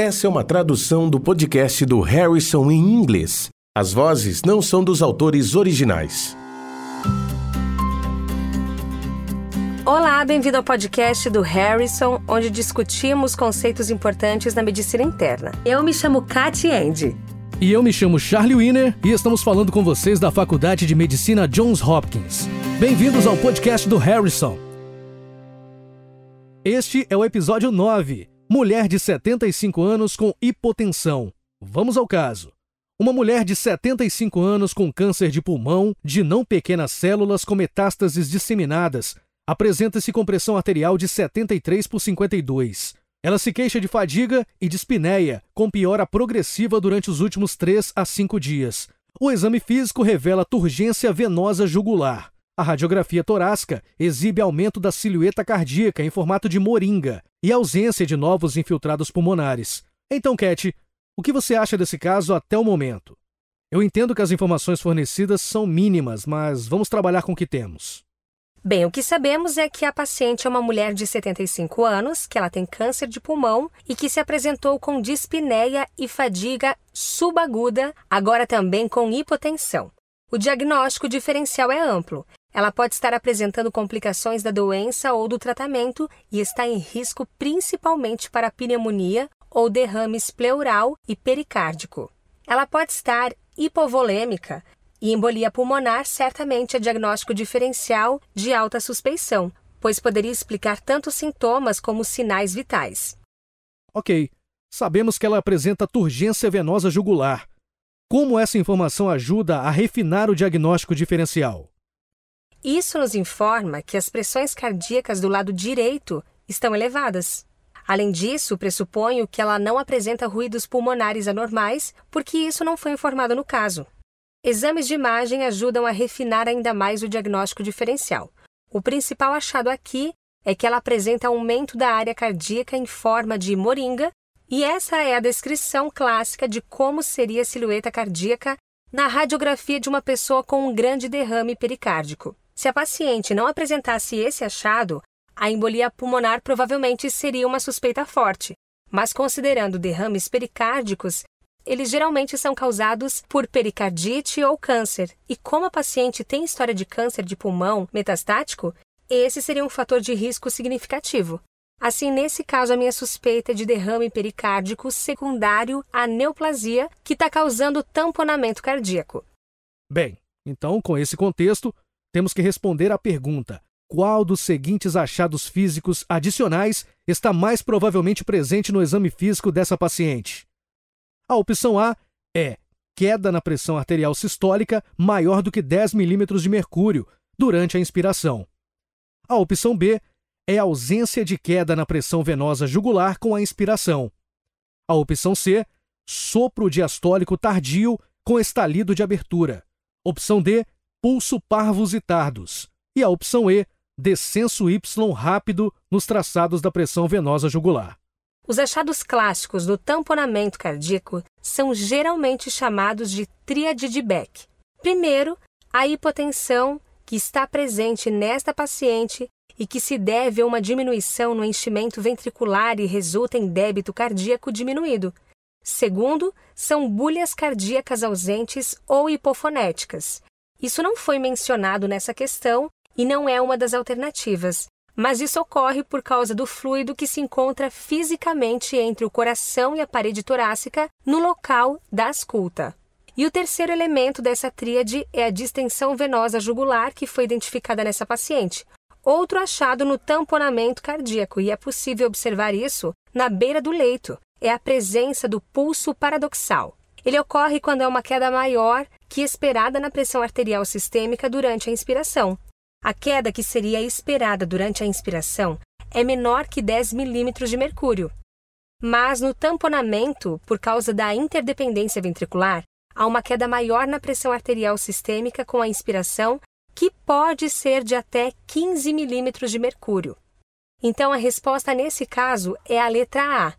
Essa é uma tradução do podcast do Harrison em inglês. As vozes não são dos autores originais. Olá, bem-vindo ao podcast do Harrison, onde discutimos conceitos importantes na medicina interna. Eu me chamo Katy Andy. E eu me chamo Charlie Wiener e estamos falando com vocês da Faculdade de Medicina Johns Hopkins. Bem-vindos ao podcast do Harrison. Este é o episódio 9. Mulher de 75 anos com hipotensão. Vamos ao caso. Uma mulher de 75 anos com câncer de pulmão, de não pequenas células com metástases disseminadas, apresenta-se com pressão arterial de 73 por 52. Ela se queixa de fadiga e dispneia, com piora progressiva durante os últimos 3 a 5 dias. O exame físico revela turgência venosa jugular. A radiografia torácica exibe aumento da silhueta cardíaca em formato de moringa e ausência de novos infiltrados pulmonares. Então, Cat, o que você acha desse caso até o momento? Eu entendo que as informações fornecidas são mínimas, mas vamos trabalhar com o que temos. Bem, o que sabemos é que a paciente é uma mulher de 75 anos, que ela tem câncer de pulmão e que se apresentou com dispneia e fadiga subaguda, agora também com hipotensão. O diagnóstico diferencial é amplo. Ela pode estar apresentando complicações da doença ou do tratamento e está em risco principalmente para pneumonia ou derrames pleural e pericárdico. Ela pode estar hipovolêmica, e embolia pulmonar certamente é diagnóstico diferencial de alta suspeição, pois poderia explicar tanto sintomas como sinais vitais. Ok, sabemos que ela apresenta turgência venosa jugular. Como essa informação ajuda a refinar o diagnóstico diferencial? Isso nos informa que as pressões cardíacas do lado direito estão elevadas. Além disso, pressuponho que ela não apresenta ruídos pulmonares anormais, porque isso não foi informado no caso. Exames de imagem ajudam a refinar ainda mais o diagnóstico diferencial. O principal achado aqui é que ela apresenta aumento da área cardíaca em forma de moringa, e essa é a descrição clássica de como seria a silhueta cardíaca na radiografia de uma pessoa com um grande derrame pericárdico. Se a paciente não apresentasse esse achado, a embolia pulmonar provavelmente seria uma suspeita forte, mas considerando derrames pericárdicos, eles geralmente são causados por pericardite ou câncer. E como a paciente tem história de câncer de pulmão metastático, esse seria um fator de risco significativo. Assim, nesse caso, a minha suspeita é de derrame pericárdico secundário à neoplasia, que está causando tamponamento cardíaco. Bem, então, com esse contexto, temos que responder à pergunta: qual dos seguintes achados físicos adicionais está mais provavelmente presente no exame físico dessa paciente? A opção A é queda na pressão arterial sistólica maior do que 10 milímetros de mercúrio durante a inspiração. A opção B é ausência de queda na pressão venosa jugular com a inspiração. A opção C, sopro diastólico tardio com estalido de abertura. Opção D, pulso parvos e tardos. E a opção E, descenso Y rápido nos traçados da pressão venosa jugular. Os achados clássicos do tamponamento cardíaco são geralmente chamados de tríade de Beck. Primeiro, a hipotensão que está presente nesta paciente e que se deve a uma diminuição no enchimento ventricular e resulta em débito cardíaco diminuído. Segundo, são bulhas cardíacas ausentes ou hipofonéticas. Isso não foi mencionado nessa questão e não é uma das alternativas, mas isso ocorre por causa do fluido que se encontra fisicamente entre o coração e a parede torácica no local da ausculta. E o terceiro elemento dessa tríade é a distensão venosa jugular que foi identificada nessa paciente. Outro achado no tamponamento cardíaco, e é possível observar isso na beira do leito, é a presença do pulso paradoxal. Ele ocorre quando é uma queda maior que esperada na pressão arterial sistêmica durante a inspiração. A queda que seria esperada durante a inspiração é menor que 10 milímetros de mercúrio. Mas no tamponamento, por causa da interdependência ventricular, há uma queda maior na pressão arterial sistêmica com a inspiração, que pode ser de até 15 milímetros de mercúrio. Então, a resposta nesse caso é a letra A,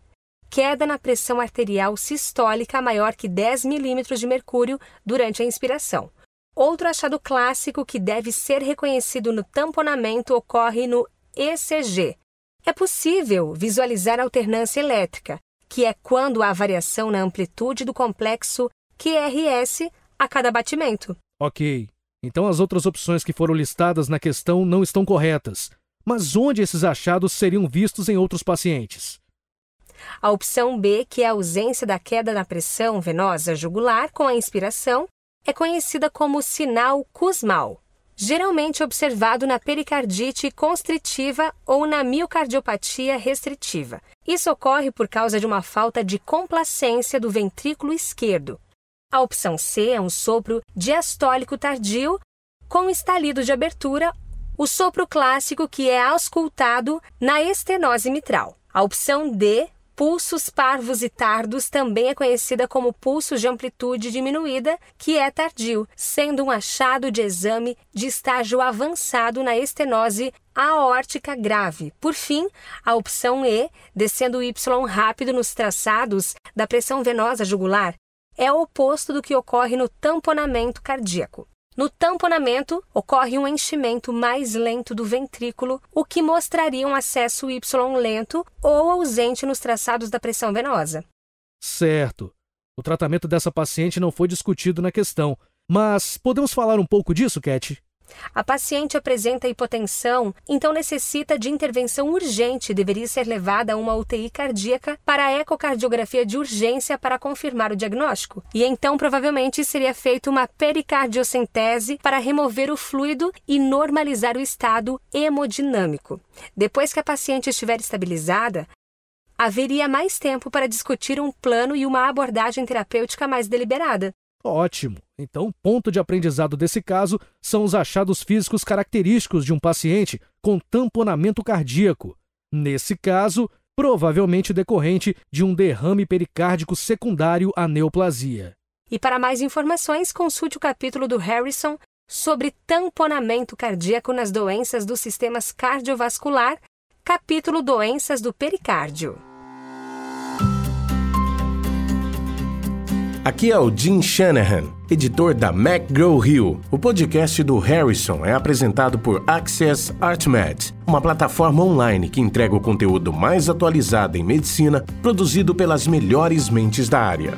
queda na pressão arterial sistólica maior que 10 milímetros de mercúrio durante a inspiração. Outro achado clássico que deve ser reconhecido no tamponamento ocorre no ECG. É possível visualizar alternância elétrica, que é quando há variação na amplitude do complexo QRS a cada batimento. Ok. Então as outras opções que foram listadas na questão não estão corretas. Mas onde esses achados seriam vistos em outros pacientes? A opção B, que é a ausência da queda na pressão venosa jugular com a inspiração, é conhecida como sinal Kussmaul, geralmente observado na pericardite constritiva ou na miocardiopatia restritiva. Isso ocorre por causa de uma falta de complacência do ventrículo esquerdo. A opção C é um sopro diastólico tardio com estalido de abertura, o sopro clássico que é auscultado na estenose mitral. A opção D pulsos parvos e tardos também é conhecida como pulso de amplitude diminuída, que é tardio, sendo um achado de exame de estágio avançado na estenose aórtica grave. Por fim, a opção E, descendo o Y rápido nos traçados da pressão venosa jugular, é o oposto do que ocorre no tamponamento cardíaco. No tamponamento, ocorre um enchimento mais lento do ventrículo, o que mostraria um acesso Y lento ou ausente nos traçados da pressão venosa. Certo. O tratamento dessa paciente não foi discutido na questão, mas podemos falar um pouco disso, Cat? A paciente apresenta hipotensão, então necessita de intervenção urgente e deveria ser levada a uma UTI cardíaca para a ecocardiografia de urgência para confirmar o diagnóstico. E então provavelmente seria feita uma pericardiocentese para remover o fluido e normalizar o estado hemodinâmico. Depois que a paciente estiver estabilizada, haveria mais tempo para discutir um plano e uma abordagem terapêutica mais deliberada. Ótimo! Então, ponto de aprendizado desse caso são os achados físicos característicos de um paciente com tamponamento cardíaco. Nesse caso, provavelmente decorrente de um derrame pericárdico secundário à neoplasia. E para mais informações, consulte o capítulo do Harrison sobre tamponamento cardíaco nas doenças dos sistemas cardiovascular, capítulo Doenças do Pericárdio. Aqui é o Jim Shanahan, editor da McGraw-Hill. O podcast do Harrison é apresentado por Access ArtMed, uma plataforma online que entrega o conteúdo mais atualizado em medicina, produzido pelas melhores mentes da área.